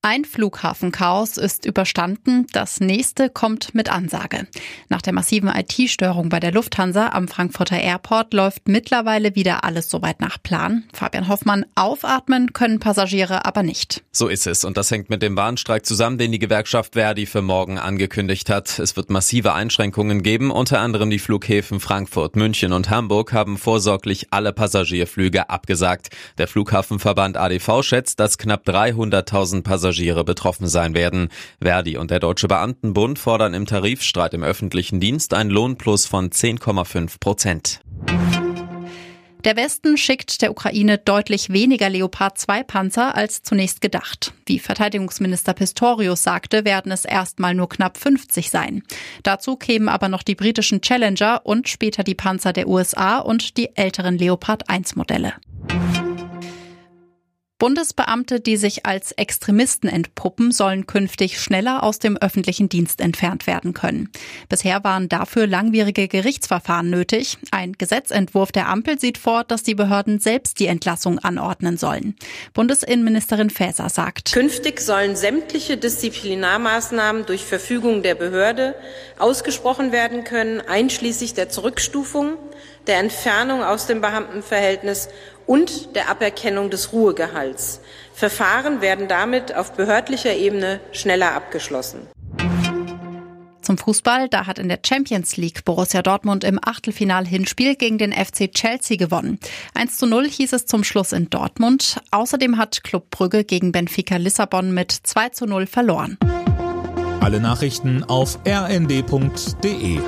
Ein Flughafenchaos ist überstanden, das nächste kommt mit Ansage. Nach der massiven IT-Störung bei der Lufthansa am Frankfurter Airport läuft mittlerweile wieder alles soweit nach Plan. Fabian Hoffmann, aufatmen können Passagiere aber nicht. So ist es und das hängt mit dem Warnstreik zusammen, den die Gewerkschaft Verdi für morgen angekündigt hat. Es wird massive Einschränkungen geben, unter anderem die Flughäfen Frankfurt, München und Hamburg haben vorsorglich alle Passagierflüge abgesagt. Der Flughafenverband ADV schätzt, dass knapp 300.000 Passagiere Passagiere betroffen sein werden. Verdi und der Deutsche Beamtenbund fordern im Tarifstreit im öffentlichen Dienst ein Lohnplus von 10,5 Prozent. Der Westen schickt der Ukraine deutlich weniger Leopard 2 Panzer als zunächst gedacht. Wie Verteidigungsminister Pistorius sagte, werden es erstmal nur knapp 50 sein. Dazu kämen aber noch die britischen Challenger und später die Panzer der USA und die älteren Leopard 1 Modelle. Bundesbeamte, die sich als Extremisten entpuppen, sollen künftig schneller aus dem öffentlichen Dienst entfernt werden können. Bisher waren dafür langwierige Gerichtsverfahren nötig. Ein Gesetzentwurf der Ampel sieht vor, dass die Behörden selbst die Entlassung anordnen sollen. Bundesinnenministerin Faeser sagt, Künftig sollen sämtliche Disziplinarmaßnahmen durch Verfügung der Behörde ausgesprochen werden können, einschließlich der Zurückstufung, der Entfernung aus dem Beamtenverhältnis und der Aberkennung des Ruhegehalts. Verfahren werden damit auf behördlicher Ebene schneller abgeschlossen. Zum Fußball, da hat in der Champions League Borussia Dortmund im Achtelfinal-Hinspiel gegen den FC Chelsea gewonnen. 1 zu 0 hieß es zum Schluss in Dortmund. Außerdem hat Club Brügge gegen Benfica Lissabon mit 2 zu 0 verloren. Alle Nachrichten auf rnd.de